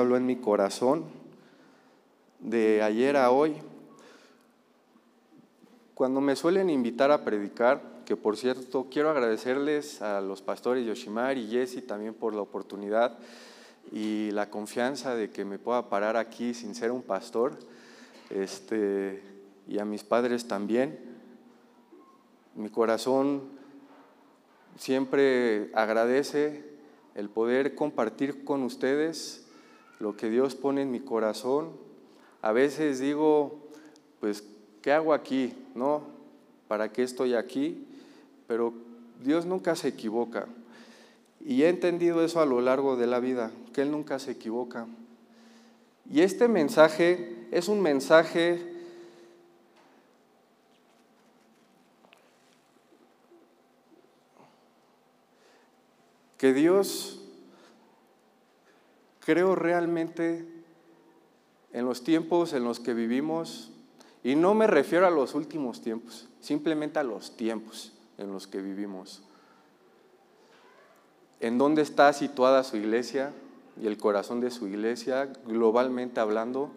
Hablo en mi corazón de ayer a hoy. Cuando me suelen invitar a predicar, que por cierto quiero agradecerles a los pastores Yoshimar y Jesse también por la oportunidad y la confianza de que me pueda parar aquí sin ser un pastor, este, y a mis padres también. Mi corazón siempre agradece el poder compartir con ustedes lo que Dios pone en mi corazón. A veces digo, pues, ¿qué hago aquí? ¿No? ¿Para qué estoy aquí? Pero Dios nunca se equivoca. Y he entendido eso a lo largo de la vida, que Él nunca se equivoca. Y este mensaje es un mensaje que Dios creo realmente en los tiempos en los que vivimos, y no me refiero a los últimos tiempos, simplemente a los tiempos en los que vivimos. ¿En dónde está situada su iglesia y el corazón de su iglesia, globalmente hablando?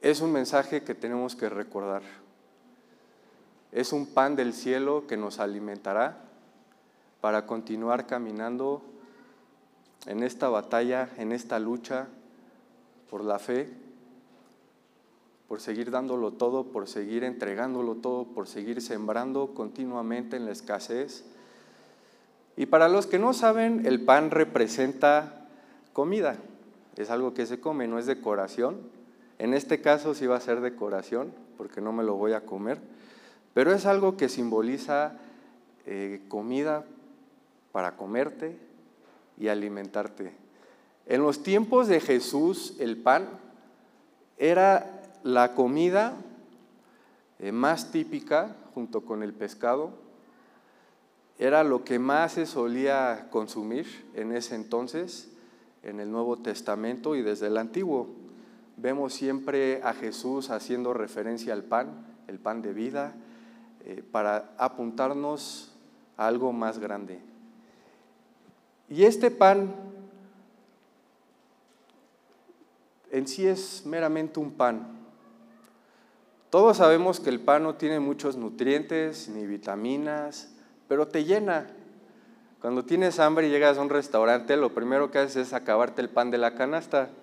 Es un mensaje que tenemos que recordar. Es un pan del cielo que nos alimentará para continuar caminando en esta batalla, en esta lucha por la fe, por seguir dándolo todo, por seguir entregándolo todo, por seguir sembrando continuamente en la escasez. Y para los que no saben, el pan representa comida, es algo que se come, no es decoración. En este caso sí va a ser decoración, porque no me lo voy a comer, pero es algo que simboliza eh, comida para comerte y alimentarte. En los tiempos de Jesús, el pan era la comida eh, más típica junto con el pescado era lo que más se solía consumir en ese entonces, en el Nuevo Testamento y desde el Antiguo. Vemos siempre a Jesús haciendo referencia al pan, el pan de vida, eh, para apuntarnos a algo más grande. Y este pan en sí es meramente un pan. Todos sabemos que el pan no tiene muchos nutrientes ni vitaminas, pero te llena. Cuando tienes hambre y llegas a un restaurante, lo primero que haces es acabarte el pan de la canasta.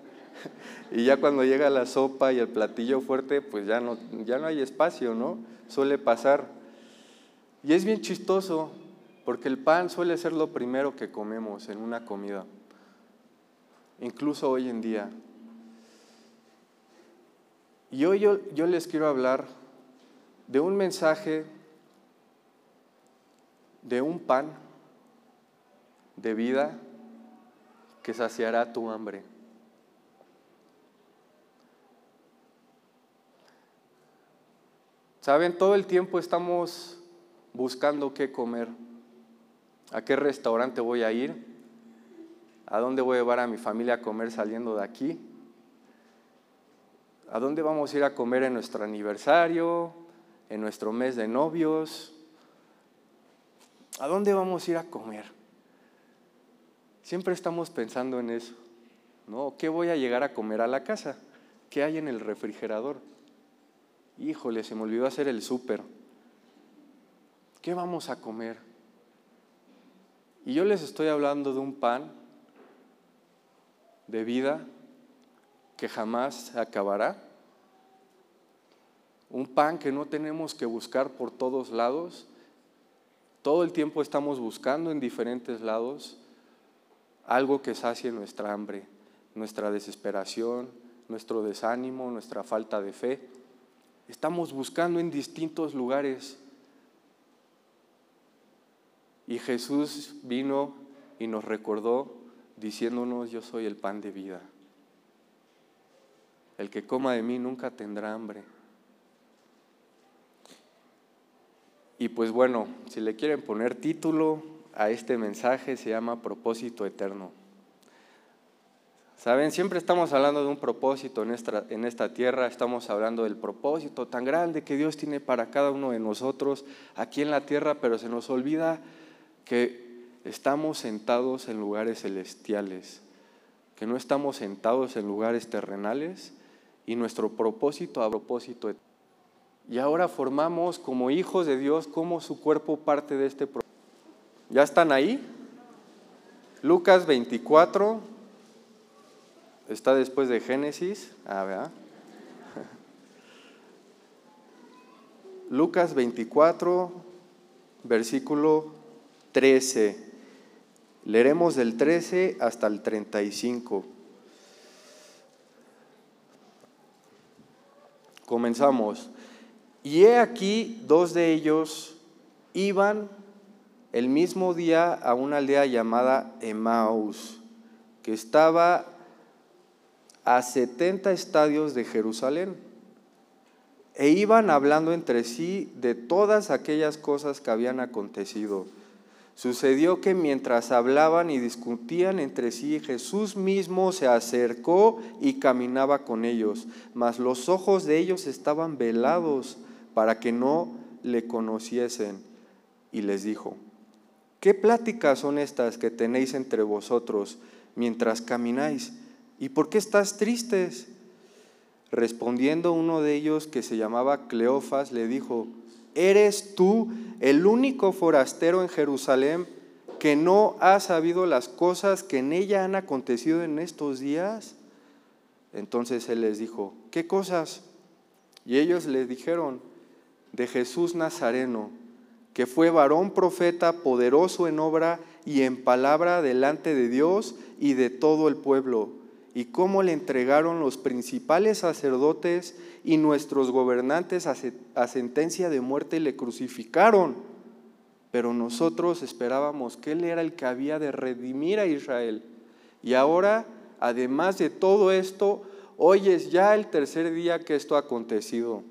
Y ya cuando llega la sopa y el platillo fuerte, pues ya no, ya no hay espacio, ¿no? Suele pasar. Y es bien chistoso, porque el pan suele ser lo primero que comemos en una comida, incluso hoy en día. Y hoy yo, yo les quiero hablar de un mensaje de un pan de vida que saciará tu hambre. Saben, todo el tiempo estamos buscando qué comer, a qué restaurante voy a ir, a dónde voy a llevar a mi familia a comer saliendo de aquí, a dónde vamos a ir a comer en nuestro aniversario, en nuestro mes de novios, ¿A dónde vamos a ir a comer? Siempre estamos pensando en eso. ¿no? ¿Qué voy a llegar a comer a la casa? ¿Qué hay en el refrigerador? Híjole, se me olvidó hacer el súper. ¿Qué vamos a comer? Y yo les estoy hablando de un pan de vida que jamás acabará. Un pan que no tenemos que buscar por todos lados, todo el tiempo estamos buscando en diferentes lados algo que sacie nuestra hambre, nuestra desesperación, nuestro desánimo, nuestra falta de fe. Estamos buscando en distintos lugares. Y Jesús vino y nos recordó diciéndonos, yo soy el pan de vida. El que coma de mí nunca tendrá hambre. Y pues bueno, si le quieren poner título a este mensaje, se llama propósito eterno. Saben, siempre estamos hablando de un propósito en esta, en esta tierra, estamos hablando del propósito tan grande que Dios tiene para cada uno de nosotros aquí en la tierra, pero se nos olvida que estamos sentados en lugares celestiales, que no estamos sentados en lugares terrenales y nuestro propósito a propósito. Y ahora formamos como hijos de Dios, como su cuerpo parte de este propósito. ¿Ya están ahí? Lucas 24, está después de Génesis. Ah, ¿verdad? Lucas 24, versículo 13. Leeremos del 13 hasta el 35. Comenzamos. Y he aquí dos de ellos iban el mismo día a una aldea llamada Emaus, que estaba a 70 estadios de Jerusalén. E iban hablando entre sí de todas aquellas cosas que habían acontecido. Sucedió que mientras hablaban y discutían entre sí, Jesús mismo se acercó y caminaba con ellos, mas los ojos de ellos estaban velados para que no le conociesen. Y les dijo, ¿qué pláticas son estas que tenéis entre vosotros mientras camináis? ¿Y por qué estás tristes? Respondiendo uno de ellos que se llamaba Cleofas, le dijo, ¿Eres tú el único forastero en Jerusalén que no ha sabido las cosas que en ella han acontecido en estos días? Entonces él les dijo, ¿qué cosas? Y ellos le dijeron, de Jesús Nazareno, que fue varón profeta, poderoso en obra y en palabra delante de Dios y de todo el pueblo y cómo le entregaron los principales sacerdotes y nuestros gobernantes a, sentencia de muerte y le crucificaron. Pero nosotros esperábamos que Él era el que había de redimir a Israel. Y ahora, además de todo esto, hoy es ya el tercer día que esto ha acontecido.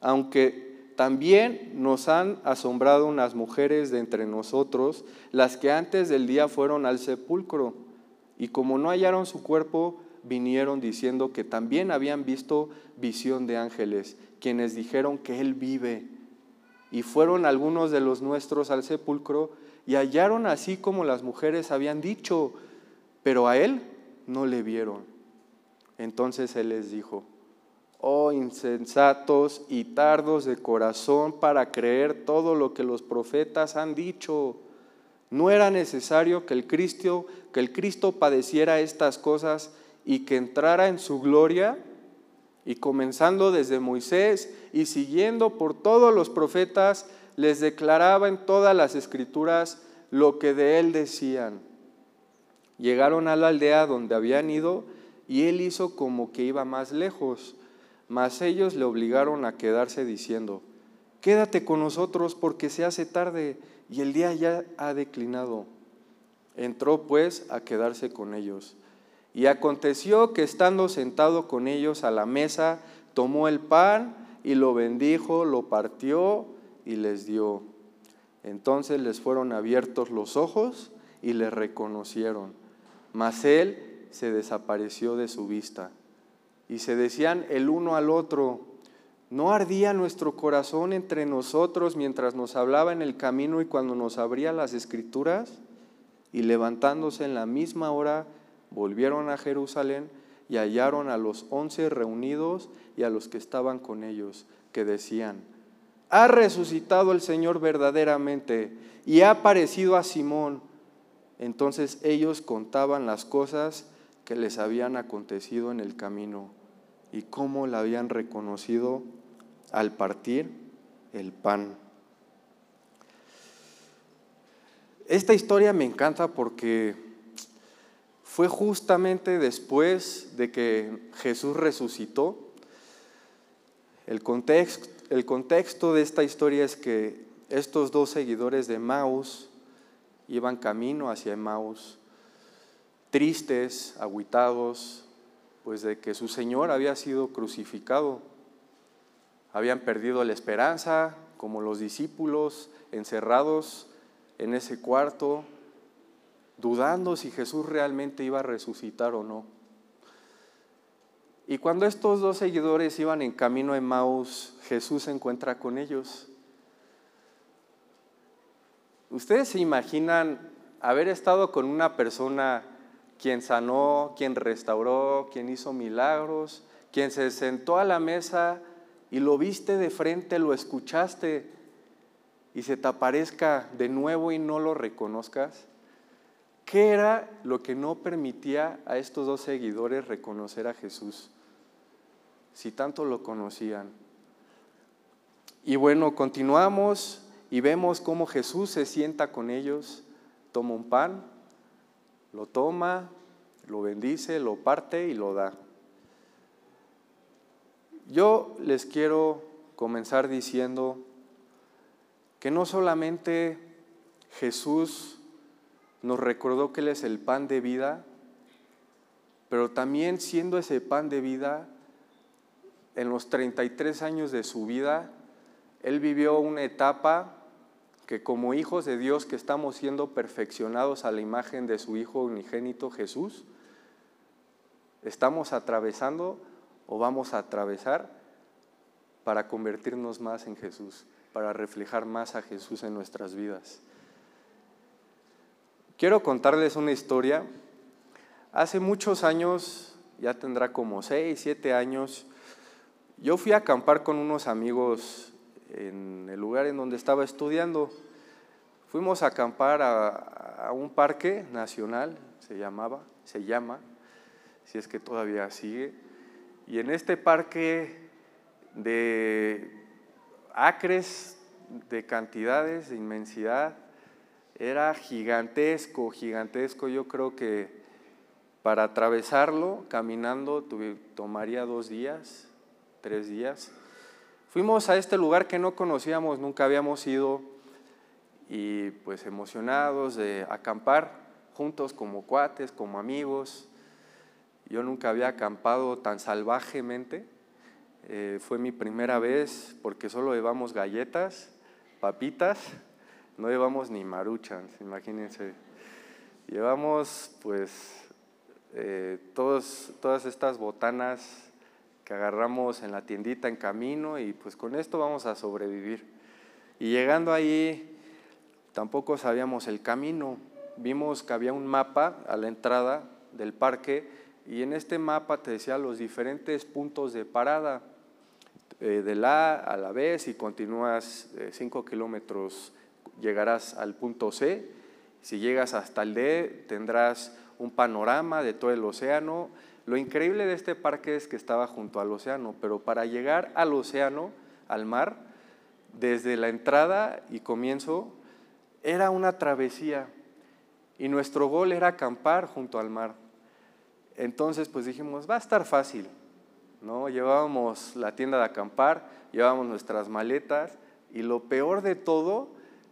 Aunque también nos han asombrado unas mujeres de entre nosotros, las que antes del día fueron al sepulcro y como no hallaron su cuerpo, vinieron diciendo que también habían visto visión de ángeles, quienes dijeron que Él vive. Y fueron algunos de los nuestros al sepulcro y hallaron así como las mujeres habían dicho, pero a Él no le vieron. Entonces Él les dijo, oh insensatos y tardos de corazón para creer todo lo que los profetas han dicho. No era necesario que el Cristo, que el Cristo padeciera estas cosas y que entrara en su gloria. Y comenzando desde Moisés y siguiendo por todos los profetas, les declaraba en todas las escrituras lo que de él decían. Llegaron a la aldea donde habían ido y él hizo como que iba más lejos, mas ellos le obligaron a quedarse diciendo, quédate con nosotros porque se hace tarde y el día ya ha declinado. Entró pues a quedarse con ellos. Y aconteció que estando sentado con ellos a la mesa, tomó el pan y lo bendijo, lo partió y les dio. Entonces les fueron abiertos los ojos y le reconocieron. Mas él se desapareció de su vista. Y se decían el uno al otro, ¿No ardía nuestro corazón entre nosotros mientras nos hablaba en el camino y cuando nos abría las escrituras? Y levantándose en la misma hora, volvieron a Jerusalén y hallaron a los once reunidos y a los que estaban con ellos, que decían, ha resucitado el Señor verdaderamente y ha aparecido a Simón. Entonces ellos contaban las cosas que les habían acontecido en el camino y cómo la habían reconocido al partir el pan. Esta historia me encanta porque fue justamente después de que Jesús resucitó. El contexto, el contexto de esta historia es que estos dos seguidores de Maus iban camino hacia Maus, tristes, aguitados, pues de que su Señor había sido crucificado habían perdido la esperanza, como los discípulos encerrados en ese cuarto, dudando si Jesús realmente iba a resucitar o no. Y cuando estos dos seguidores iban en camino a Emmaus, Jesús se encuentra con ellos. ¿Ustedes se imaginan haber estado con una persona quien sanó, quien restauró, quien hizo milagros, quien se sentó a la mesa y lo viste de frente, lo escuchaste y se te aparezca de nuevo y no lo reconozcas? ¿Qué era lo que no permitía a estos dos seguidores reconocer a Jesús? Si tanto lo conocían. Y bueno, continuamos y vemos cómo Jesús se sienta con ellos, toma un pan, lo toma, lo bendice, lo parte y lo da. Yo les quiero comenzar diciendo que no solamente Jesús nos recordó que Él es el pan de vida, pero también siendo ese pan de vida, en los 33 años de su vida, Él vivió una etapa que como hijos de Dios que estamos siendo perfeccionados a la imagen de su Hijo unigénito Jesús, estamos atravesando o vamos a atravesar para convertirnos más en Jesús, para reflejar más a Jesús en nuestras vidas. Quiero contarles una historia. Hace muchos años, ya tendrá como 6, 7 años, yo fui a acampar con unos amigos en el lugar en donde estaba estudiando. Fuimos a acampar a, un parque nacional, se llamaba, se llama, si es que todavía sigue. Y en este parque de acres, de cantidades, de inmensidad, era gigantesco, gigantesco. Yo creo que para atravesarlo caminando tomaría dos días, tres días. Fuimos a este lugar que no conocíamos, nunca habíamos ido y pues emocionados de acampar juntos como cuates, como amigos. Yo nunca había acampado tan salvajemente. Eh, fue mi primera vez porque solo llevamos galletas, papitas no llevamos ni maruchans, imagínense. Llevamos pues eh, todas estas botanas que agarramos en la tiendita en camino y pues con esto vamos a sobrevivir. Y llegando ahí tampoco sabíamos el camino. Vimos que había un mapa a la entrada del parque y en este mapa te decía los diferentes puntos de parada. Eh, de la a la B, si continúas 5 eh, kilómetros llegarás al punto C. Si llegas hasta el D, tendrás un panorama de todo el océano. Lo increíble de este parque es que estaba junto al océano, pero para llegar al océano, al mar, desde la entrada y comienzo, era una travesía. Y nuestro gol era acampar junto al mar. Entonces, pues dijimos, va a estar fácil. ¿no? Llevábamos la tienda de acampar, llevábamos nuestras maletas, y lo peor de todo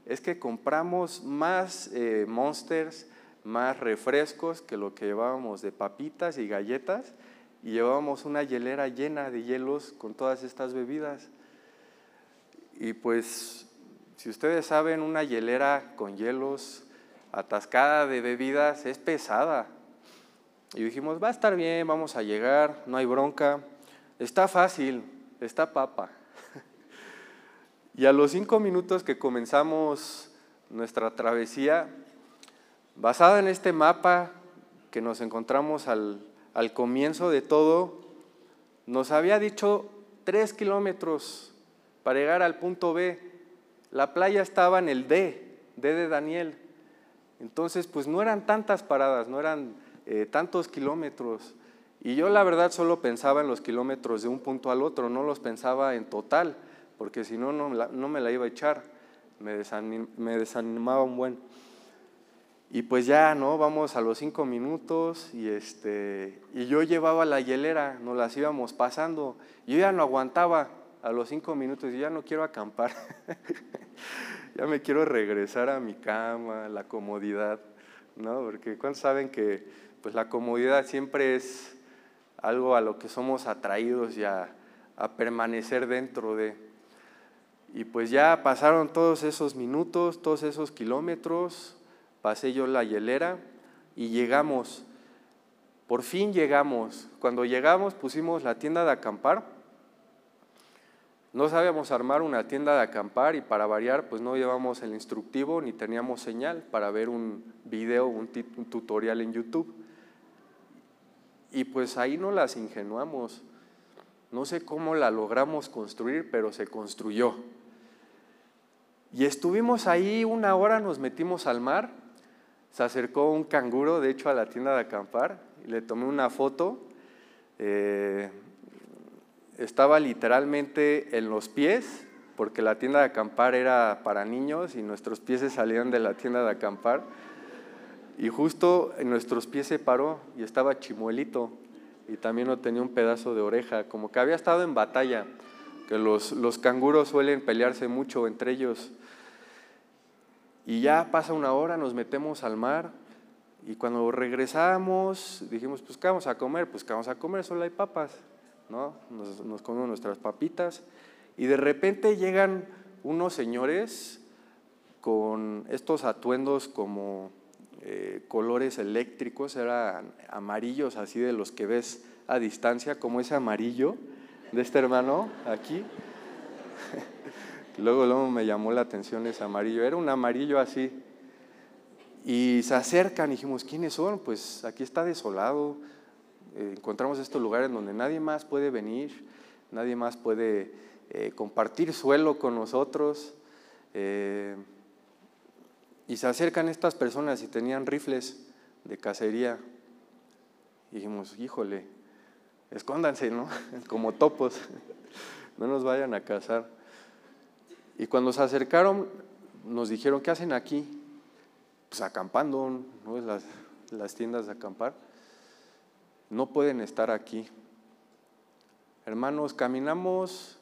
es que compramos más eh, monsters, más refrescos que lo que llevábamos de papitas y galletas y llevábamos una hielera llena de hielos con todas estas bebidas. Y pues, si ustedes saben, una hielera con hielos atascada de bebidas es pesada. Y dijimos, va a estar bien, vamos a llegar, no hay bronca, está fácil, está papa. Y a los cinco minutos que comenzamos nuestra travesía, basada en este mapa que nos encontramos al, comienzo de todo, nos había dicho tres kilómetros para llegar al punto B. La playa estaba en el D, D de Daniel. Entonces, pues no eran tantas paradas, no eran eh, tantos kilómetros. Y yo la verdad solo pensaba en los kilómetros de un punto al otro, no los pensaba en total porque si no, no me la iba a echar, me, desanimaba un buen. Y pues ya, ¿no? Vamos a los cinco minutos y, este, y yo llevaba la hielera, nos las íbamos pasando. Yo ya no aguantaba a los cinco minutos y ya no quiero acampar. ya me quiero regresar a mi cama, la comodidad, ¿no? Porque ¿cuántos saben que pues la comodidad siempre es algo a lo que somos atraídos y a permanecer dentro de... Y pues ya pasaron todos esos minutos, todos esos kilómetros, pasé yo la hielera y llegamos. Por fin llegamos. Cuando llegamos pusimos la tienda de acampar. No sabíamos armar una tienda de acampar y para variar pues no llevamos el instructivo ni teníamos señal para ver un video, un, tutorial en YouTube. Y pues ahí no las ingenuamos. No sé cómo la logramos construir, pero se construyó. Y estuvimos ahí una hora, nos metimos al mar, se acercó un canguro, de hecho, a la tienda de acampar, y le tomé una foto. Eh, estaba literalmente en los pies, porque la tienda de acampar era para niños y nuestros pies se salían de la tienda de acampar. Y justo en nuestros pies se paró y estaba chimuelito y también no tenía un pedazo de oreja, como que había estado en batalla, que los, los canguros suelen pelearse mucho entre ellos. Y ya pasa una hora, nos metemos al mar y cuando regresamos dijimos, pues ¿qué vamos a comer? Pues ¿qué vamos a comer? Solo hay papas, ¿no? Nos, nos comemos nuestras papitas y de repente llegan unos señores con estos atuendos como eh, colores eléctricos, eran amarillos así de los que ves a distancia, como ese amarillo de este hermano aquí. Luego, luego me llamó la atención ese amarillo, era un amarillo así. Y se acercan y dijimos, ¿quiénes son? Pues aquí está desolado, eh, encontramos estos lugares donde nadie más puede venir, nadie más puede eh, compartir suelo con nosotros. Y se acercan estas personas y tenían rifles de cacería. Y dijimos, híjole, escóndanse, ¿no? Como topos, no nos vayan a cazar. Y cuando se acercaron, nos dijeron, ¿qué hacen aquí? Pues acampando, ¿no? Las, las tiendas de acampar. No pueden estar aquí. Hermanos, caminamos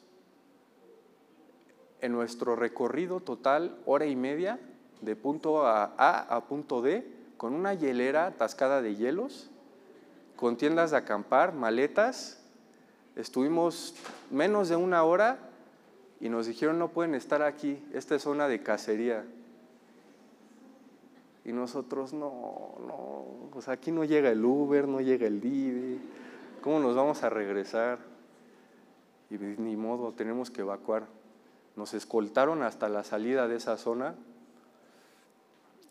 en nuestro recorrido total hora y media de punto A a punto D con una hielera atascada de hielos, con tiendas de acampar, maletas. Estuvimos menos de una hora y nos dijeron no pueden estar aquí, esta es zona de cacería. Y nosotros no, no, pues aquí no llega el Uber, no llega el Didi, ¿cómo nos vamos a regresar? Y ni modo, tenemos que evacuar. Nos escoltaron hasta la salida de esa zona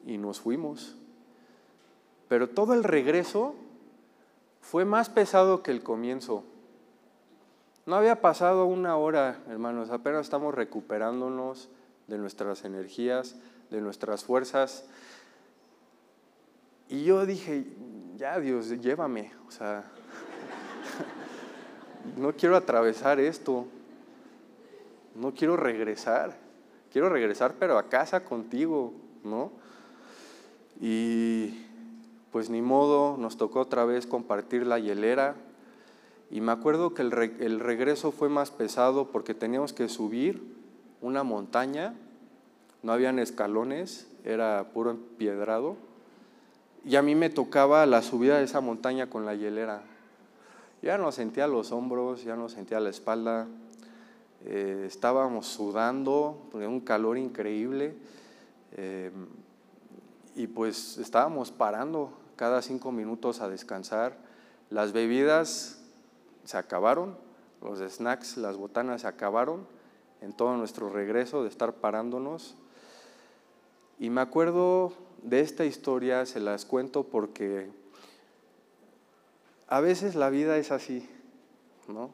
y nos fuimos. Pero todo el regreso fue más pesado que el comienzo. No había pasado una hora, hermanos, apenas estamos recuperándonos de nuestras energías, de nuestras fuerzas. Y yo dije, ya Dios, llévame, o sea, no quiero atravesar esto, no quiero regresar, quiero regresar pero a casa contigo, ¿no? Y pues ni modo, nos tocó otra vez compartir la hielera. Y me acuerdo que el, regreso fue más pesado porque teníamos que subir una montaña, no habían escalones, era puro empiedrado. Y a mí me tocaba la subida de esa montaña con la hielera. Ya no sentía los hombros, ya no sentía la espalda. Eh, estábamos sudando, un calor increíble. Eh, y pues estábamos parando cada cinco minutos a descansar. Las bebidas se acabaron, los snacks, las botanas se acabaron en todo nuestro regreso de estar parándonos. Y me acuerdo de esta historia, se las cuento porque a veces la vida es así, ¿no?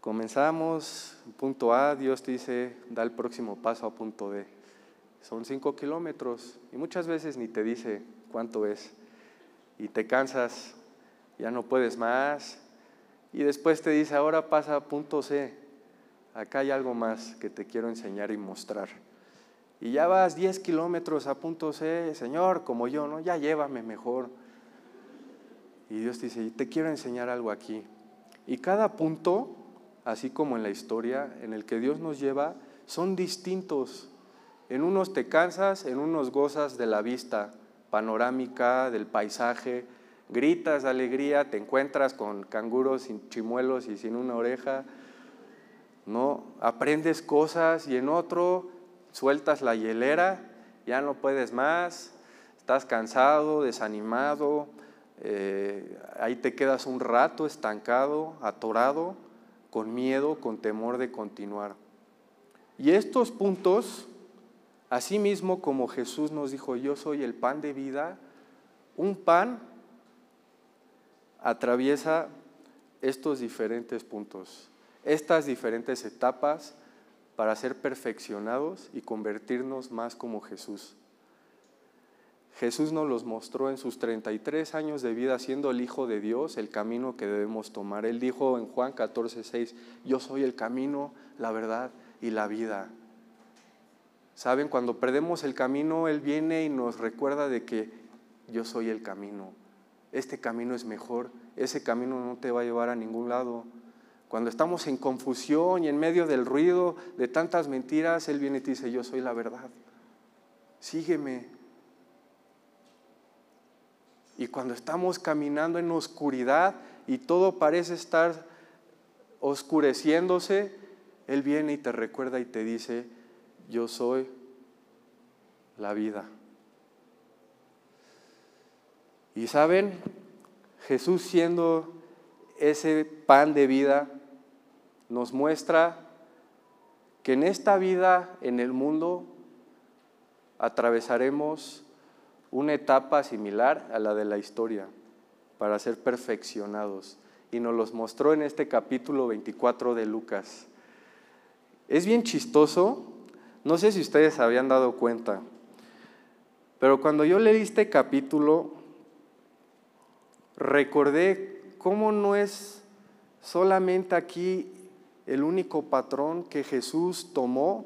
Comenzamos, punto A, Dios dice, da el próximo paso a punto D son cinco kilómetros y muchas veces ni te dice cuánto es y te cansas, ya no puedes más y después te dice ahora pasa a punto C, acá hay algo más que te quiero enseñar y mostrar. Y ya vas 10 kilómetros a punto C, Señor, como yo, ¿no? Ya llévame mejor. Y Dios te dice, te quiero enseñar algo aquí. Y cada punto, así como en la historia, en el que Dios nos lleva, son distintos. En unos te cansas, en unos gozas de la vista panorámica, del paisaje, gritas alegría, te encuentras con canguros sin chimuelos y sin una oreja, ¿no? Aprendes cosas y en otro sueltas la hielera, ya no puedes más, estás cansado, desanimado, eh, ahí te quedas un rato estancado, atorado, con miedo, con temor de continuar. Y estos puntos Asimismo, como Jesús nos dijo, yo soy el pan de vida, un pan atraviesa estos diferentes puntos, estas diferentes etapas para ser perfeccionados y convertirnos más como Jesús. Jesús nos los mostró en sus 33 años de vida siendo el Hijo de Dios, el camino que debemos tomar. Él dijo en Juan 14, 6, yo soy el camino, la verdad y la vida. Saben, cuando perdemos el camino, Él viene y nos recuerda de que yo soy el camino. Este camino es mejor, ese camino no te va a llevar a ningún lado. Cuando estamos en confusión y en medio del ruido de tantas mentiras, Él viene y te dice, yo soy la verdad. Sígueme, y cuando estamos caminando en oscuridad y todo parece estar oscureciéndose, Él viene y te recuerda y te dice, yo soy la vida. Y saben, Jesús siendo ese pan de vida, nos muestra que en esta vida, en el mundo, atravesaremos una etapa similar a la de la historia para ser perfeccionados. Y nos los mostró en este capítulo 24 de Lucas. Es bien chistoso, no sé si ustedes habían dado cuenta, pero cuando yo leí este capítulo, recordé cómo no es solamente aquí el único patrón que Jesús tomó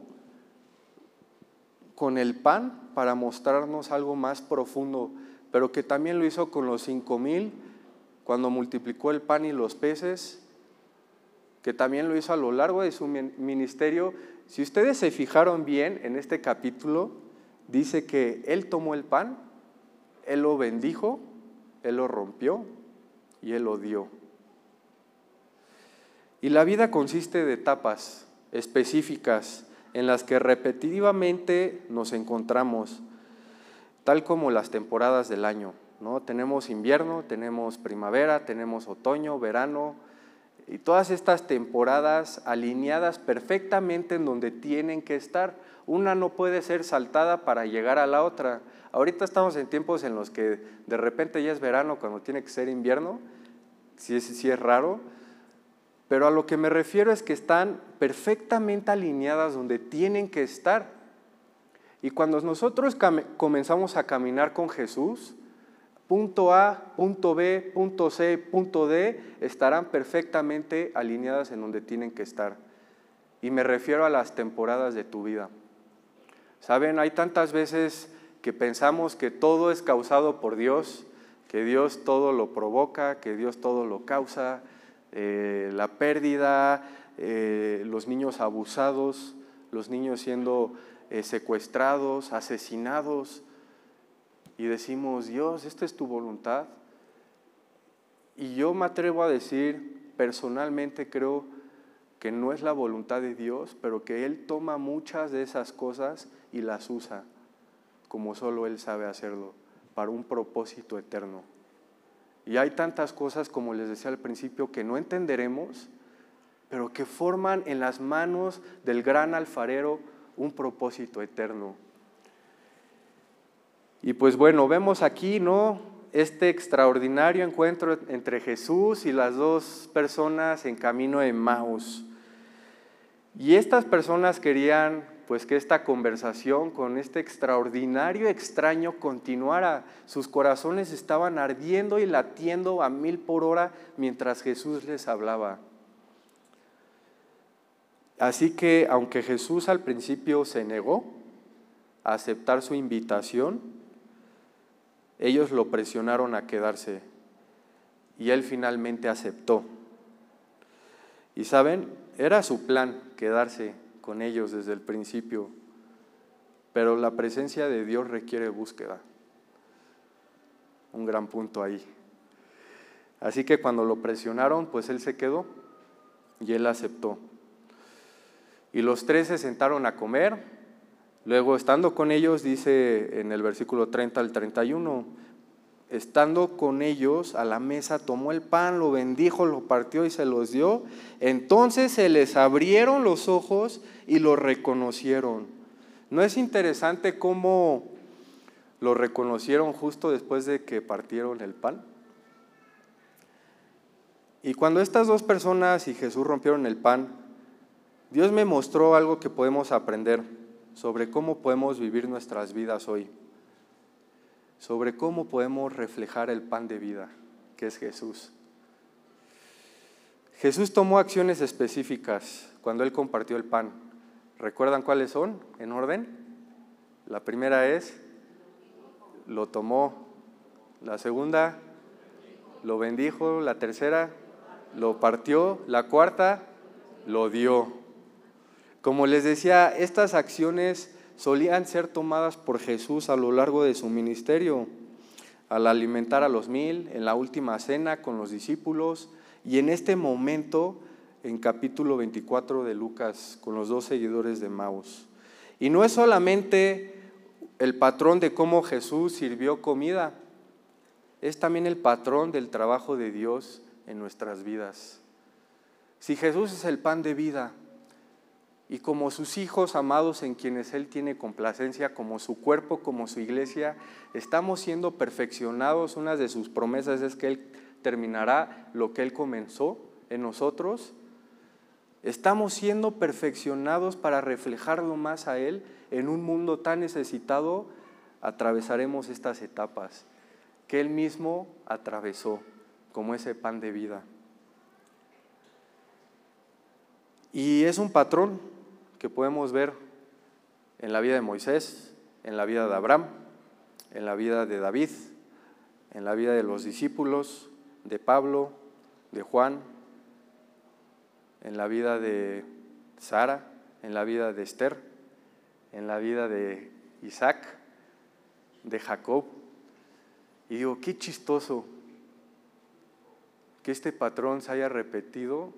con el pan para mostrarnos algo más profundo, pero que también lo hizo con los cinco mil cuando multiplicó el pan y los peces, que también lo hizo a lo largo de su ministerio. Si ustedes se fijaron bien en este capítulo, dice que Él tomó el pan, Él lo bendijo, Él lo rompió y Él lo dio. Y la vida consiste de etapas específicas en las que repetitivamente nos encontramos, tal como las temporadas del año. ¿no? Tenemos invierno, tenemos primavera, tenemos otoño, verano, y todas estas temporadas alineadas perfectamente en donde tienen que estar. Una no puede ser saltada para llegar a la otra. Ahorita estamos en tiempos en los que de repente ya es verano cuando tiene que ser invierno, si es, es raro, pero a lo que me refiero es que están perfectamente alineadas donde tienen que estar. Y cuando nosotros comenzamos a caminar con Jesús, punto A, punto B, punto C, punto D estarán perfectamente alineadas en donde tienen que estar. Y me refiero a las temporadas de tu vida. Saben, hay tantas veces que pensamos que todo es causado por Dios, que Dios todo lo provoca, que Dios todo lo causa, eh, la pérdida, eh, los niños abusados, los niños siendo eh, secuestrados, asesinados, y decimos, Dios, esta es tu voluntad. Y yo me atrevo a decir, personalmente creo que no es la voluntad de Dios, pero que Él toma muchas de esas cosas y las usa como solo Él sabe hacerlo, para un propósito eterno. Y hay tantas cosas, como les decía al principio, que no entenderemos, pero que forman en las manos del gran alfarero un propósito eterno. Y pues bueno, vemos aquí, ¿no? Este extraordinario encuentro entre Jesús y las dos personas en camino de Maus. Y estas personas querían pues que esta conversación con este extraordinario extraño continuara. Sus corazones estaban ardiendo y latiendo a mil por hora mientras Jesús les hablaba. Así que aunque Jesús al principio se negó a aceptar su invitación, ellos lo presionaron a quedarse y él finalmente aceptó. Y saben, era su plan quedarse con ellos desde el principio, pero la presencia de Dios requiere búsqueda. Un gran punto ahí. Así que cuando lo presionaron, pues él se quedó y él aceptó. Y los tres se sentaron a comer. Luego, estando con ellos, dice en el versículo 30 al 31, estando con ellos a la mesa, tomó el pan, lo bendijo, lo partió y se los dio. Entonces se les abrieron los ojos y lo reconocieron. ¿No es interesante cómo lo reconocieron justo después de que partieron el pan? Y cuando estas dos personas y Jesús rompieron el pan, Dios me mostró algo que podemos aprender sobre cómo podemos vivir nuestras vidas hoy, sobre cómo podemos reflejar el pan de vida, que es Jesús. Jesús tomó acciones específicas cuando Él compartió el pan. ¿Recuerdan cuáles son en orden? La primera es, lo tomó. La segunda, lo bendijo. La tercera, lo partió. La cuarta, lo dio. Como les decía, estas acciones solían ser tomadas por Jesús a lo largo de su ministerio, al alimentar a los mil, en la última cena con los discípulos y en este momento en capítulo 24 de Lucas con los dos seguidores de Maus. Y no es solamente el patrón de cómo Jesús sirvió comida, es también el patrón del trabajo de Dios en nuestras vidas. Si Jesús es el pan de vida, y como sus hijos amados en quienes Él tiene complacencia, como su cuerpo, como su iglesia, estamos siendo perfeccionados. Una de sus promesas es que Él terminará lo que Él comenzó en nosotros. Estamos siendo perfeccionados para reflejarlo más a Él en un mundo tan necesitado. Atravesaremos estas etapas que Él mismo atravesó como ese pan de vida. Y es un patrón que podemos ver en la vida de Moisés, en la vida de Abraham, en la vida de David, en la vida de los discípulos, de Pablo, de Juan, en la vida de Sara, en la vida de Esther, en la vida de Isaac, de Jacob. Y digo, qué chistoso que este patrón se haya repetido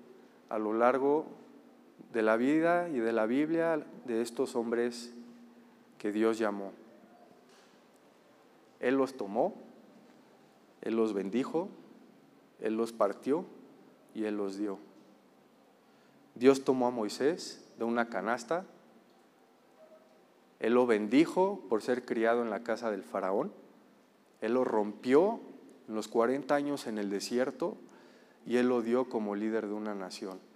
a lo largo de la vida y de la Biblia de estos hombres que Dios llamó. Él los tomó, Él los bendijo, Él los partió y Él los dio. Dios tomó a Moisés de una canasta, Él lo bendijo por ser criado en la casa del faraón, Él lo rompió en los 40 años en el desierto y Él lo dio como líder de una nación.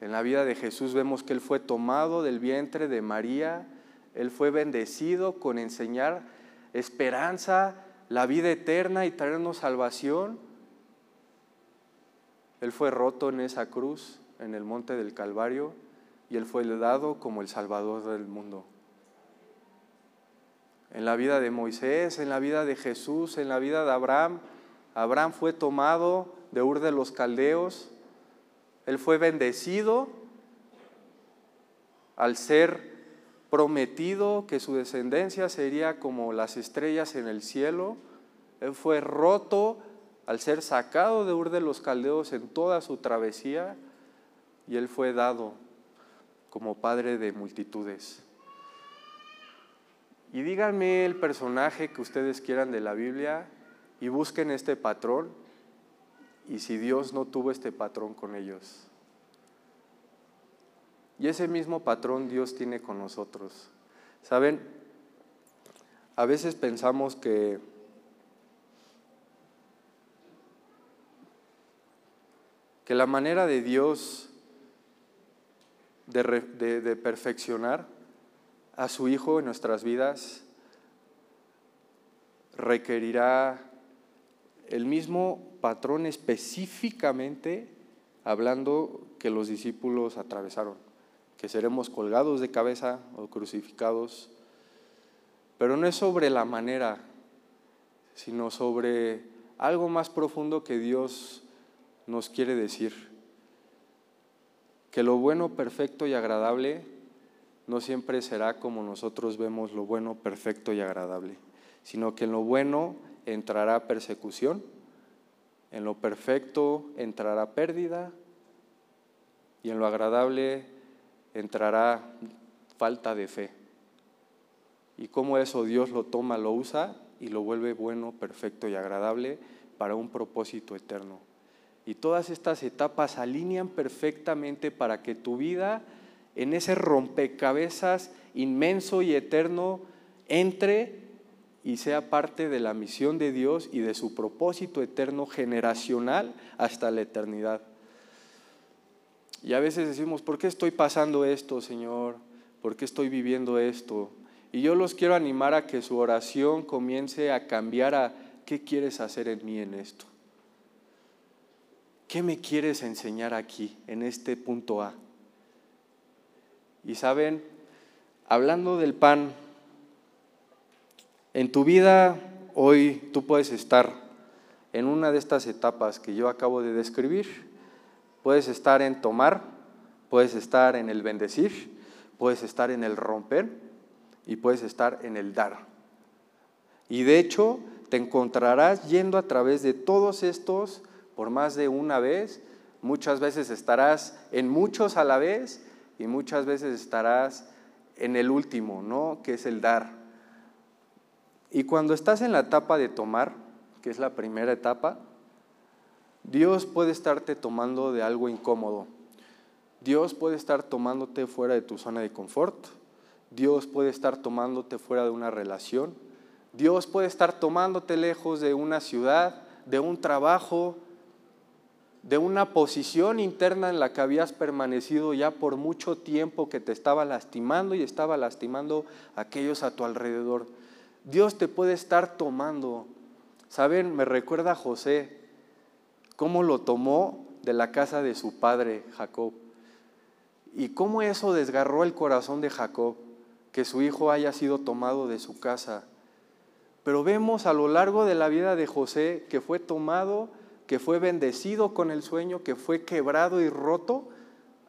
En la vida de Jesús vemos que Él fue tomado del vientre de María, Él fue bendecido con enseñar esperanza, la vida eterna y traernos salvación. Él fue roto en esa cruz, en el monte del Calvario, y Él fue dado como el Salvador del mundo. En la vida de Moisés, en la vida de Jesús, en la vida de Abraham, Abraham fue tomado de Ur de los Caldeos, él fue bendecido al ser prometido que su descendencia sería como las estrellas en el cielo. Él fue roto al ser sacado de Ur de los Caldeos en toda su travesía y él fue dado como padre de multitudes. Y díganme el personaje que ustedes quieran de la Biblia y busquen este patrón y si Dios no tuvo este patrón con ellos. Y ese mismo patrón Dios tiene con nosotros. ¿Saben? A veces pensamos que que la manera de Dios de, de, perfeccionar a su Hijo en nuestras vidas requerirá el mismo patrón específicamente hablando que los discípulos atravesaron, que seremos colgados de cabeza o crucificados, pero no es sobre la manera, sino sobre algo más profundo que Dios nos quiere decir, que lo bueno, perfecto y agradable no siempre será como nosotros vemos lo bueno, perfecto y agradable, sino que en lo bueno entrará persecución, en lo perfecto entrará pérdida y en lo agradable entrará falta de fe. Y cómo eso Dios lo toma, lo usa y lo vuelve bueno, perfecto y agradable para un propósito eterno. Y todas estas etapas alinean perfectamente para que tu vida en ese rompecabezas inmenso y eterno entre y sea parte de la misión de Dios y de su propósito eterno generacional hasta la eternidad. Y a veces decimos, ¿por qué estoy pasando esto, Señor? ¿Por qué estoy viviendo esto? Y yo los quiero animar a que su oración comience a cambiar a, ¿qué quieres hacer en mí en esto? ¿Qué me quieres enseñar aquí, en este punto A? Y saben, hablando del pan, en tu vida hoy tú puedes estar en una de estas etapas que yo acabo de describir. Puedes estar en tomar, puedes estar en el bendecir, puedes estar en el romper y puedes estar en el dar. Y de hecho te encontrarás yendo a través de todos estos por más de una vez. Muchas veces estarás en muchos a la vez y muchas veces estarás en el último, ¿no? Que es el dar. Y cuando estás en la etapa de tomar, que es la primera etapa, Dios puede estarte tomando de algo incómodo. Dios puede estar tomándote fuera de tu zona de confort. Dios puede estar tomándote fuera de una relación. Dios puede estar tomándote lejos de una ciudad, de un trabajo, de una posición interna en la que habías permanecido ya por mucho tiempo que te estaba lastimando y estaba lastimando a aquellos a tu alrededor. Dios te puede estar tomando. Saben, me recuerda a José, cómo lo tomó de la casa de su padre Jacob. Y cómo eso desgarró el corazón de Jacob, que su hijo haya sido tomado de su casa. Pero vemos a lo largo de la vida de José que fue tomado, que fue bendecido con el sueño, que fue quebrado y roto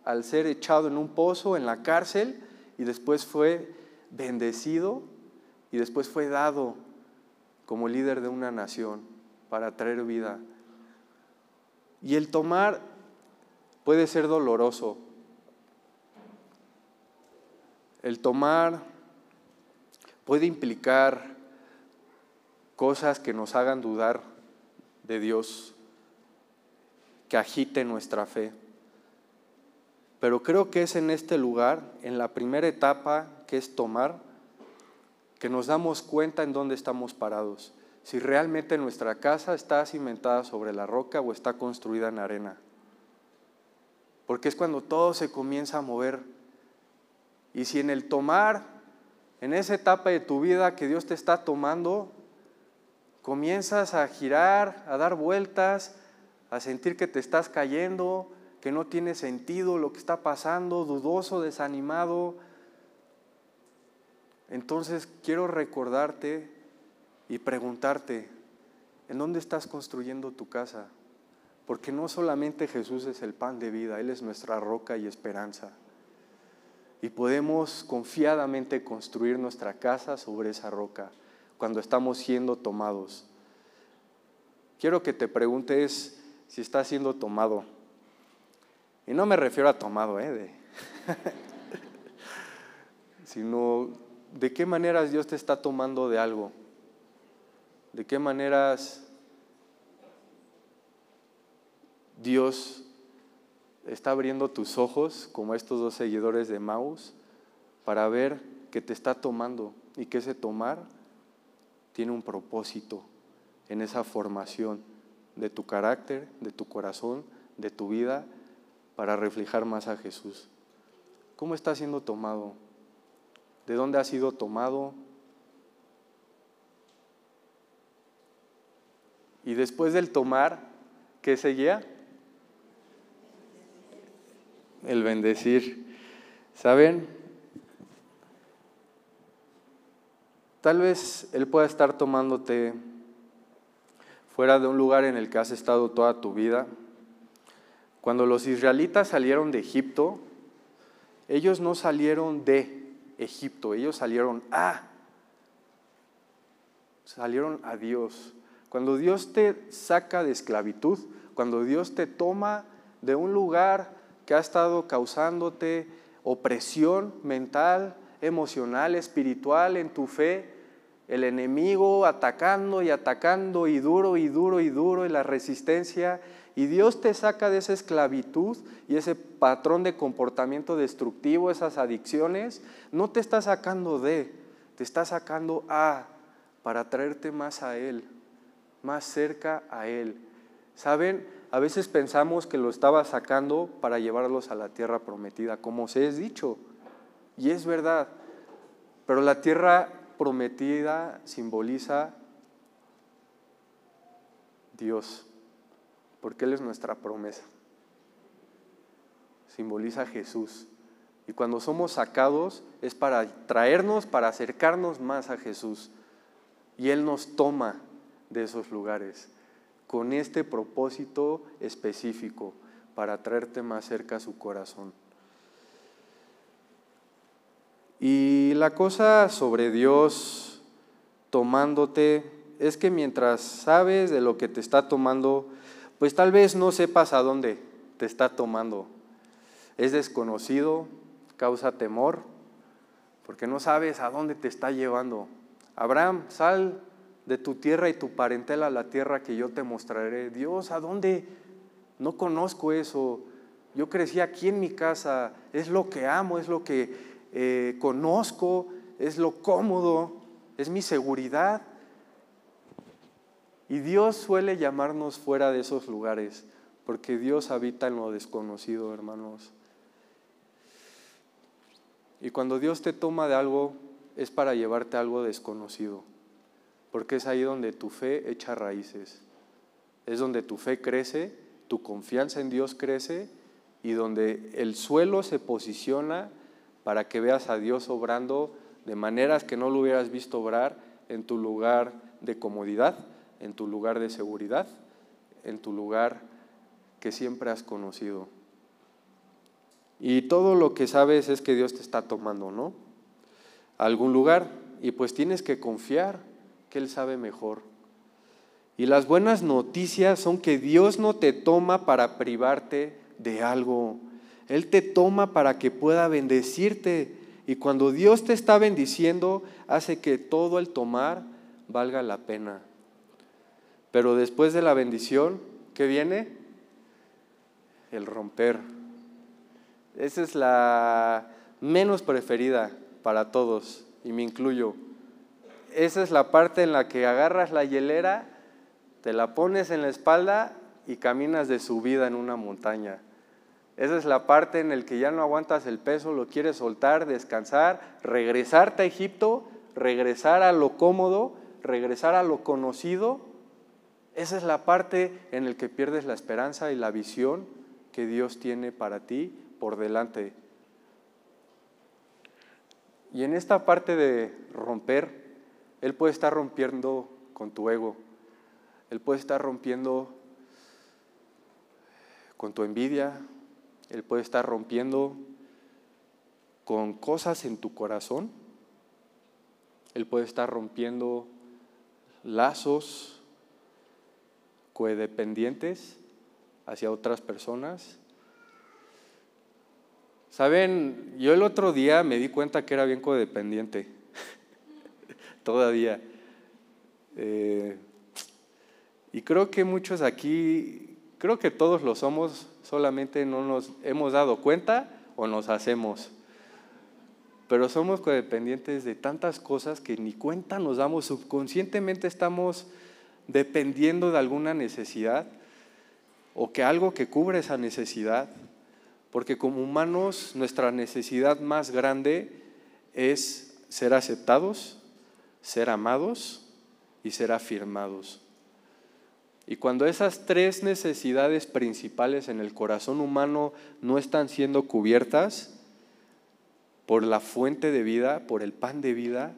al ser echado en un pozo, en la cárcel, y después fue bendecido y después fue dado como líder de una nación para traer vida. Y el tomar puede ser doloroso. El tomar puede implicar cosas que nos hagan dudar de Dios, que agiten nuestra fe. Pero creo que es en este lugar, en la primera etapa, que es tomar, que nos damos cuenta en dónde estamos parados, si realmente nuestra casa está cimentada sobre la roca o está construida en arena. Porque es cuando todo se comienza a mover. Y si en el tomar, en esa etapa de tu vida que Dios te está tomando, comienzas a girar, a dar vueltas, a sentir que te estás cayendo, que no tiene sentido lo que está pasando, dudoso, desanimado, entonces quiero recordarte y preguntarte, ¿en dónde estás construyendo tu casa? Porque no solamente Jesús es el pan de vida, Él es nuestra roca y esperanza. Y podemos confiadamente construir nuestra casa sobre esa roca cuando estamos siendo tomados. Quiero que te preguntes si estás siendo tomado. Y no me refiero a tomado, ¿eh? sino ¿de qué maneras Dios te está tomando de algo? ¿De qué maneras Dios está abriendo tus ojos, como estos dos seguidores de Maus, para ver que te está tomando y que ese tomar tiene un propósito en esa formación de tu carácter, de tu corazón, de tu vida, para reflejar más a Jesús. ¿Cómo está siendo tomado? De dónde ha sido tomado. Y después del tomar, ¿qué seguía? El bendecir. ¿Saben? Tal vez Él pueda estar tomándote fuera de un lugar en el que has estado toda tu vida. Cuando los israelitas salieron de Egipto, ellos no salieron de, Egipto, ellos salieron a, salieron a Dios. Cuando Dios te saca de esclavitud, cuando Dios te toma de un lugar que ha estado causándote opresión mental, emocional, espiritual en tu fe, el enemigo atacando y atacando y duro y duro y duro y la resistencia y Dios te saca de esa esclavitud y ese patrón de comportamiento destructivo, esas adicciones, no te está sacando de, te está sacando a para traerte más a Él, más cerca a Él. ¿Saben? A veces pensamos que lo estaba sacando para llevarlos a la tierra prometida, como se es dicho. Y es verdad. Pero la tierra prometida simboliza Dios, porque Él es nuestra promesa. Simboliza Jesús. Y cuando somos sacados es para traernos, para acercarnos más a Jesús. Y Él nos toma de esos lugares con este propósito específico, para traerte más cerca a su corazón. Y la cosa sobre Dios tomándote es que mientras sabes de lo que te está tomando, pues tal vez no sepas a dónde te está tomando. Es desconocido, causa temor, porque no sabes a dónde te está llevando. Abraham, sal de tu tierra y tu parentela a la tierra que yo te mostraré. Dios, ¿a dónde? No conozco eso. Yo crecí aquí en mi casa, es lo que amo, es lo que eh, conozco, es lo cómodo, es mi seguridad. Y Dios suele llamarnos fuera de esos lugares, porque Dios habita en lo desconocido, hermanos. Y cuando Dios te toma de algo, es para llevarte a algo desconocido, porque es ahí donde tu fe echa raíces, es donde tu fe crece, tu confianza en Dios crece y donde el suelo se posiciona para que veas a Dios obrando de maneras que no lo hubieras visto obrar en tu lugar de comodidad, en tu lugar de seguridad, en tu lugar que siempre has conocido. Y todo lo que sabes es que Dios te está tomando, ¿no? A algún lugar y pues tienes que confiar que Él sabe mejor. Y las buenas noticias son que Dios no te toma para privarte de algo. Él te toma para que pueda bendecirte. Y cuando Dios te está bendiciendo, hace que todo el tomar valga la pena. Pero después de la bendición, ¿qué viene? El romper. Esa es la menos preferida para todos, y me incluyo. Esa es la parte en la que agarras la hielera, te la pones en la espalda y caminas de subida en una montaña. Esa es la parte en la que ya no aguantas el peso, lo quieres soltar, descansar, regresarte a Egipto, regresar a lo cómodo, regresar a lo conocido. Esa es la parte en la que pierdes la esperanza y la visión que Dios tiene para ti por delante. Y en esta parte de romper, Él puede estar rompiendo con tu ego, Él puede estar rompiendo con tu envidia, Él puede estar rompiendo con cosas en tu corazón, Él puede estar rompiendo lazos codependientes hacia otras personas Saben, yo el otro día me di cuenta que era bien codependiente, todavía. Eh, y creo que muchos aquí, creo que todos lo somos, solamente no nos hemos dado cuenta o nos hacemos. Pero somos codependientes de tantas cosas que ni cuenta nos damos, subconscientemente estamos dependiendo de alguna necesidad o que algo que cubre esa necesidad porque como humanos nuestra necesidad más grande es ser aceptados, ser amados y ser afirmados. Y cuando esas tres necesidades principales en el corazón humano no están siendo cubiertas por la fuente de vida, por el pan de vida,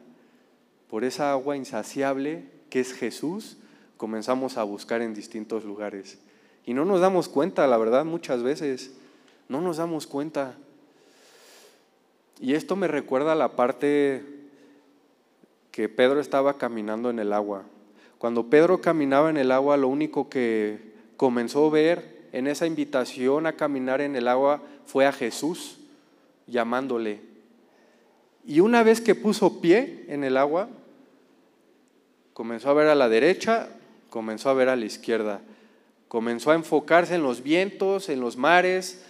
por esa agua insaciable que es Jesús, comenzamos a buscar en distintos lugares. Y no nos damos cuenta, la verdad, muchas veces. No nos damos cuenta. Y esto me recuerda a la parte que Pedro estaba caminando en el agua. Cuando Pedro caminaba en el agua, lo único que comenzó a ver en esa invitación a caminar en el agua fue a Jesús llamándole. Y una vez que puso pie en el agua, comenzó a ver a la derecha, comenzó a ver a la izquierda, comenzó a enfocarse en los vientos, en los mares,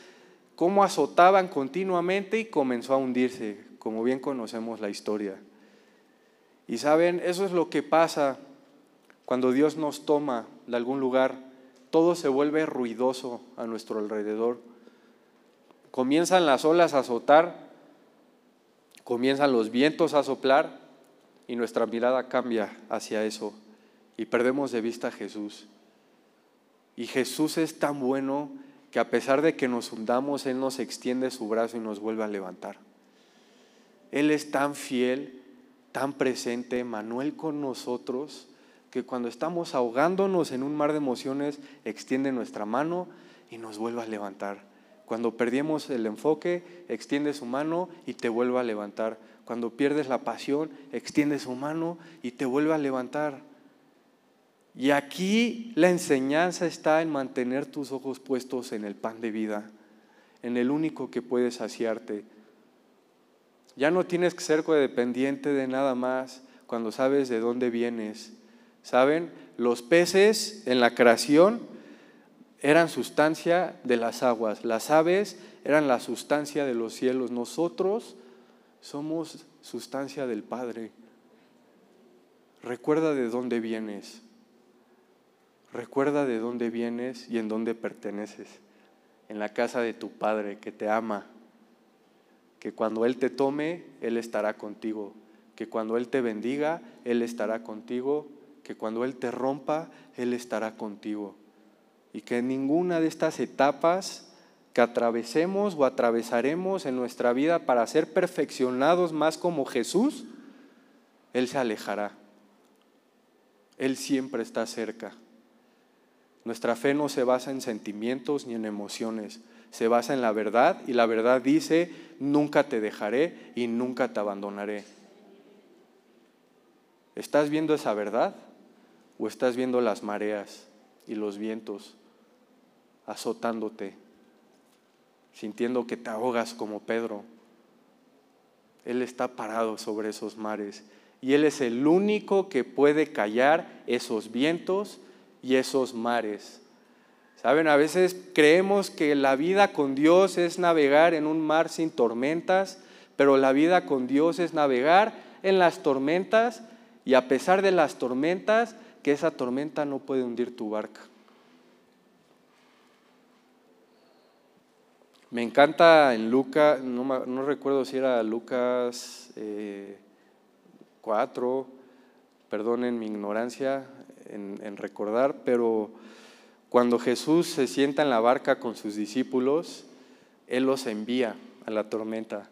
cómo azotaban continuamente y comenzó a hundirse, como bien conocemos la historia. Y saben, eso es lo que pasa cuando Dios nos toma de algún lugar. Todo se vuelve ruidoso a nuestro alrededor. Comienzan las olas a azotar, comienzan los vientos a soplar y nuestra mirada cambia hacia eso y perdemos de vista a Jesús. Y Jesús es tan bueno que a pesar de que nos hundamos, Él nos extiende su brazo y nos vuelve a levantar. Él es tan fiel, tan presente, Manuel con nosotros, que cuando estamos ahogándonos en un mar de emociones, extiende nuestra mano y nos vuelve a levantar. Cuando perdemos el enfoque, extiende su mano y te vuelve a levantar. Cuando pierdes la pasión, extiende su mano y te vuelve a levantar. Y aquí la enseñanza está en mantener tus ojos puestos en el pan de vida, en el único que puede saciarte. Ya no tienes que ser codependiente de nada más cuando sabes de dónde vienes. ¿Saben? Los peces en la creación eran sustancia de las aguas, las aves eran la sustancia de los cielos, nosotros somos sustancia del Padre. Recuerda de dónde vienes. Recuerda de dónde vienes y en dónde perteneces. En la casa de tu Padre que te ama. Que cuando Él te tome, Él estará contigo. Que cuando Él te bendiga, Él estará contigo. Que cuando Él te rompa, Él estará contigo. Y que en ninguna de estas etapas que atravesemos o atravesaremos en nuestra vida para ser perfeccionados más como Jesús, Él se alejará. Él siempre está cerca. Nuestra fe no se basa en sentimientos ni en emociones, se basa en la verdad y la verdad dice, nunca te dejaré y nunca te abandonaré. ¿Estás viendo esa verdad o estás viendo las mareas y los vientos azotándote, sintiendo que te ahogas como Pedro? Él está parado sobre esos mares y Él es el único que puede callar esos vientos y esos mares. Saben, a veces creemos que la vida con Dios es navegar en un mar sin tormentas, pero la vida con Dios es navegar en las tormentas y a pesar de las tormentas, que esa tormenta no puede hundir tu barca. Me encanta en Lucas, no, recuerdo si era Lucas 4, eh, perdonen mi ignorancia, en, recordar, pero cuando Jesús se sienta en la barca con sus discípulos, Él los envía a la tormenta.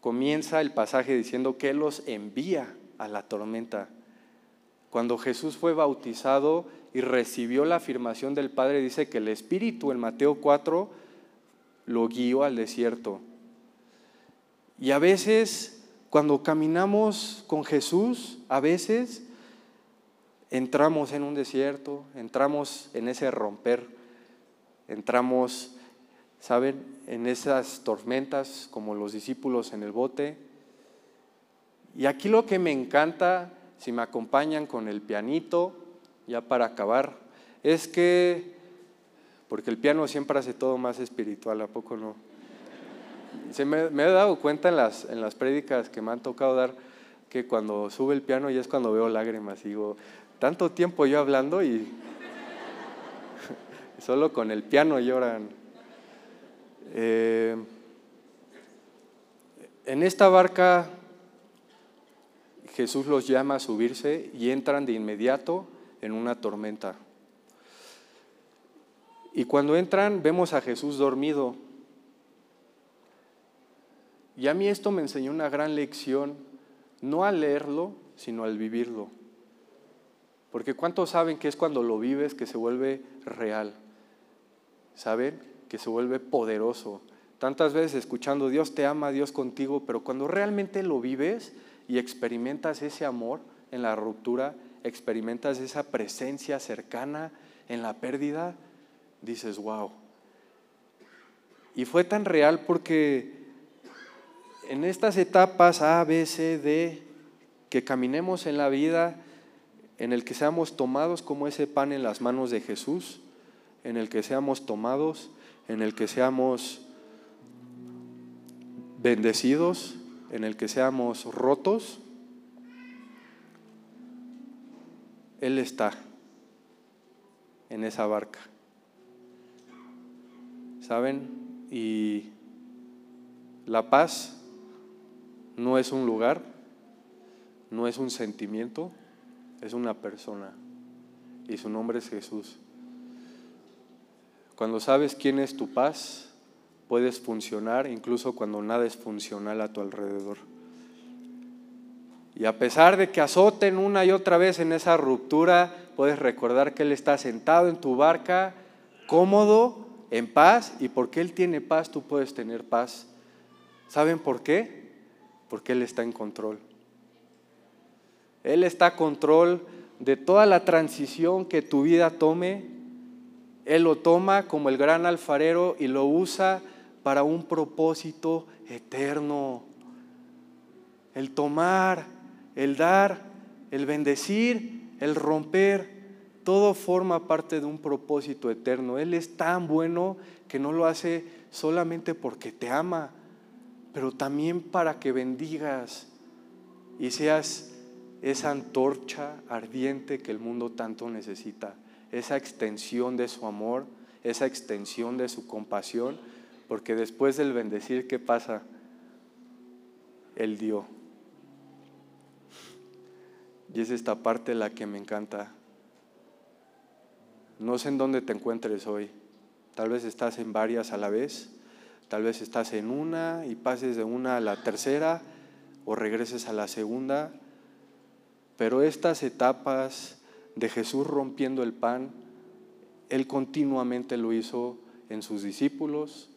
Comienza el pasaje diciendo que Él los envía a la tormenta. Cuando Jesús fue bautizado y recibió la afirmación del Padre, dice que el Espíritu en Mateo 4 lo guió al desierto. Y a veces, cuando caminamos con Jesús, a veces entramos en un desierto, entramos en ese romper, entramos, ¿saben?, en esas tormentas como los discípulos en el bote. Y aquí lo que me encanta, si me acompañan con el pianito, ya para acabar, es que, porque el piano siempre hace todo más espiritual, ¿a poco no? Se me, he dado cuenta en las, en las prédicas que me han tocado dar que cuando sube el piano ya es cuando veo lágrimas digo, tanto tiempo yo hablando y solo con el piano lloran. Eh, en esta barca Jesús los llama a subirse y entran de inmediato en una tormenta. Y cuando entran vemos a Jesús dormido. Y a mí esto me enseñó una gran lección, no al leerlo, sino al vivirlo. Porque ¿cuántos saben que es cuando lo vives que se vuelve real? ¿Saben? Que se vuelve poderoso. Tantas veces escuchando Dios te ama, Dios contigo, pero cuando realmente lo vives y experimentas ese amor en la ruptura, experimentas esa presencia cercana en la pérdida, dices, wow. Y fue tan real porque en estas etapas A, B, C, D, que caminemos en la vida, en el que seamos tomados como ese pan en las manos de Jesús, en el que seamos tomados, en el que seamos bendecidos, en el que seamos rotos. Él está en esa barca. ¿Saben? Y la paz no es un lugar, no es un sentimiento, es una persona. Y su nombre es Jesús. Cuando sabes quién es tu paz, puedes funcionar incluso cuando nada es funcional a tu alrededor. Y a pesar de que azoten una y otra vez en esa ruptura, puedes recordar que Él está sentado en tu barca, cómodo, en paz, y porque Él tiene paz, tú puedes tener paz. ¿Saben por qué? Porque Él está en control. Él está en control de toda la transición que tu vida tome. Él lo toma como el gran alfarero y lo usa para un propósito eterno. El tomar, el dar, el bendecir, el romper, todo forma parte de un propósito eterno. Él es tan bueno que no lo hace solamente porque te ama, pero también para que bendigas y seas esa antorcha ardiente que el mundo tanto necesita, esa extensión de su amor, esa extensión de su compasión, porque después del bendecir, ¿qué pasa? Él dio. Y es esta parte la que me encanta. No sé en dónde te encuentres hoy. Tal vez estás en varias a la vez. Tal vez estás en una y pases de una a la tercera o regreses a la segunda. Pero estas etapas de Jesús rompiendo el pan, Él continuamente lo hizo en sus discípulos,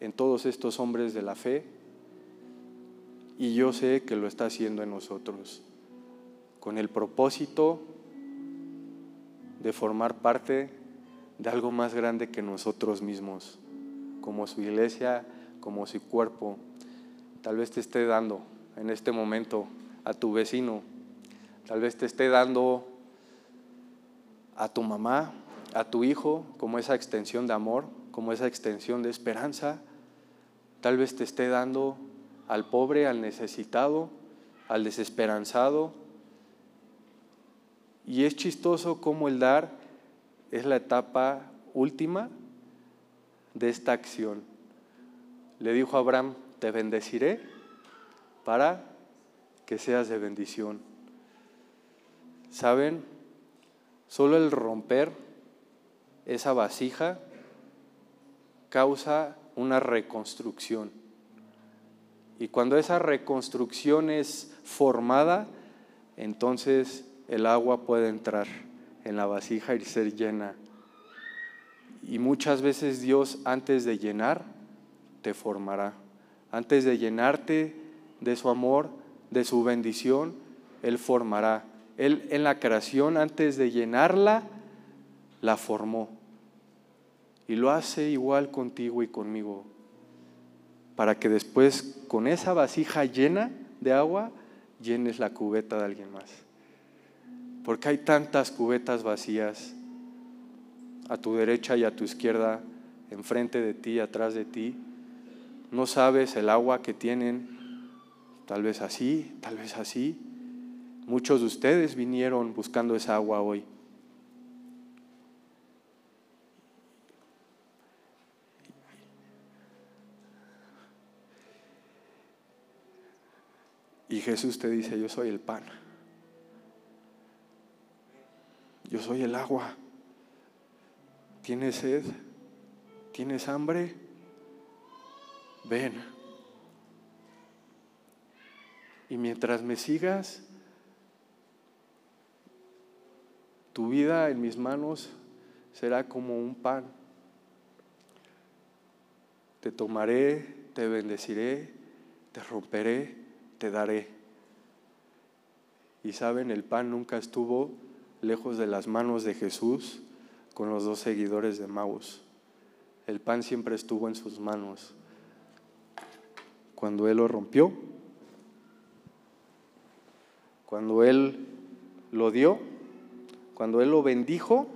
en todos estos hombres de la fe, y yo sé que lo está haciendo en nosotros, con el propósito de formar parte de algo más grande que nosotros mismos, como su iglesia, como su cuerpo. Tal vez te esté dando en este momento a tu vecino, tal vez te esté dando a tu mamá, a tu hijo, como esa extensión de amor, como esa extensión de esperanza. Tal vez te esté dando al pobre, al necesitado, al desesperanzado, y es chistoso cómo el dar es la etapa última de esta acción. Le dijo a Abraham, te bendeciré para que seas de bendición. ¿Saben? Solo el romper esa vasija causa una reconstrucción. Y cuando esa reconstrucción es formada, entonces el agua puede entrar en la vasija y ser llena. Y muchas veces Dios antes de llenar, te formará. Antes de llenarte de su amor, de su bendición, Él formará. Él en la creación, antes de llenarla, la formó. Y lo hace igual contigo y conmigo. Para que después, con esa vasija llena de agua, llenes la cubeta de alguien más porque hay tantas cubetas vacías a tu derecha y a tu izquierda, enfrente de ti, atrás de ti. No sabes el agua que tienen, tal vez así, tal vez así. Muchos de ustedes vinieron buscando esa agua hoy. Y Jesús te dice, yo soy el pan. Yo soy el agua. ¿Tienes sed? ¿Tienes hambre? Ven. Y mientras me sigas, tu vida en mis manos será como un pan. Te tomaré, te bendeciré, te romperé, te daré. Y saben, el pan nunca estuvo lejos de las manos de Jesús con los dos seguidores de Maus. El pan siempre estuvo en sus manos. Cuando Él lo rompió, cuando Él lo dio, cuando Él lo bendijo,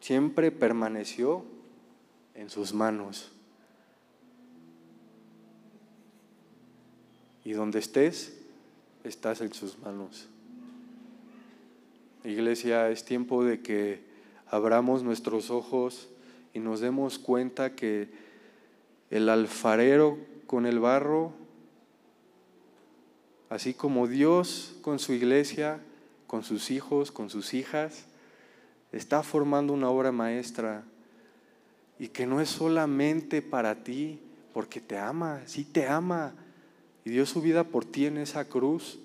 siempre permaneció en sus manos. Y donde estés, estás en sus manos. Iglesia, es tiempo de que abramos nuestros ojos y nos demos cuenta que el alfarero con el barro, así como Dios con su iglesia, con sus hijos, con sus hijas, está formando una obra maestra y que no es solamente para ti, porque te ama, sí te ama, y dio su vida por ti en esa cruz,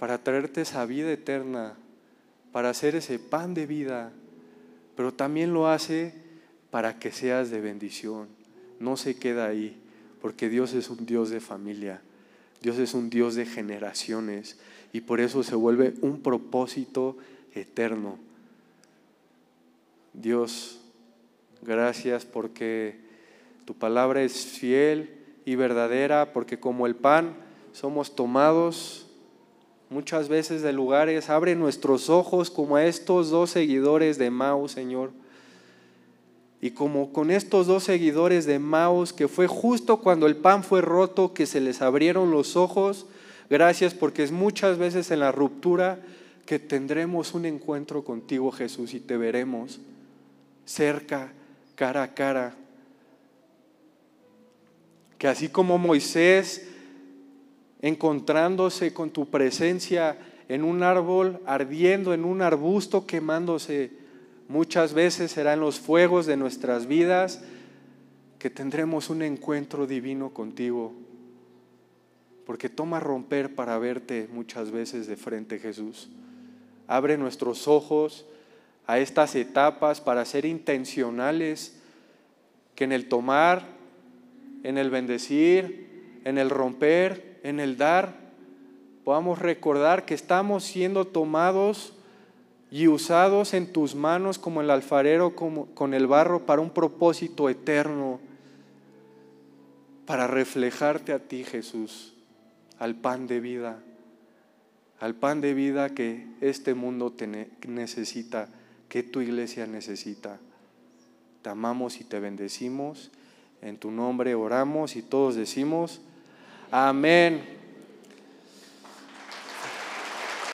para traerte esa vida eterna, para hacer ese pan de vida, pero también lo hace para que seas de bendición. No se queda ahí, porque Dios es un Dios de familia, Dios es un Dios de generaciones, y por eso se vuelve un propósito eterno. Dios, gracias porque tu palabra es fiel y verdadera, porque como el pan somos tomados muchas veces de lugares. Abre nuestros ojos como a estos dos seguidores de Maus, Señor. Y como con estos dos seguidores de Maus, que fue justo cuando el pan fue roto, que se les abrieron los ojos. Gracias porque es muchas veces en la ruptura que tendremos un encuentro contigo, Jesús, y te veremos cerca, cara a cara que así como Moisés, encontrándose con tu presencia en un árbol, ardiendo en un arbusto, quemándose, muchas veces serán los fuegos de nuestras vidas, que tendremos un encuentro divino contigo. Porque toma romper para verte muchas veces de frente, Jesús. Abre nuestros ojos a estas etapas para ser intencionales, que en el tomar en el bendecir, en el romper, en el dar, podamos recordar que estamos siendo tomados y usados en tus manos como el alfarero como, con el barro para un propósito eterno, para reflejarte a ti Jesús, al pan de vida, al pan de vida que este mundo te necesita, que tu iglesia necesita. Te amamos y te bendecimos. En tu nombre oramos y todos decimos, amén.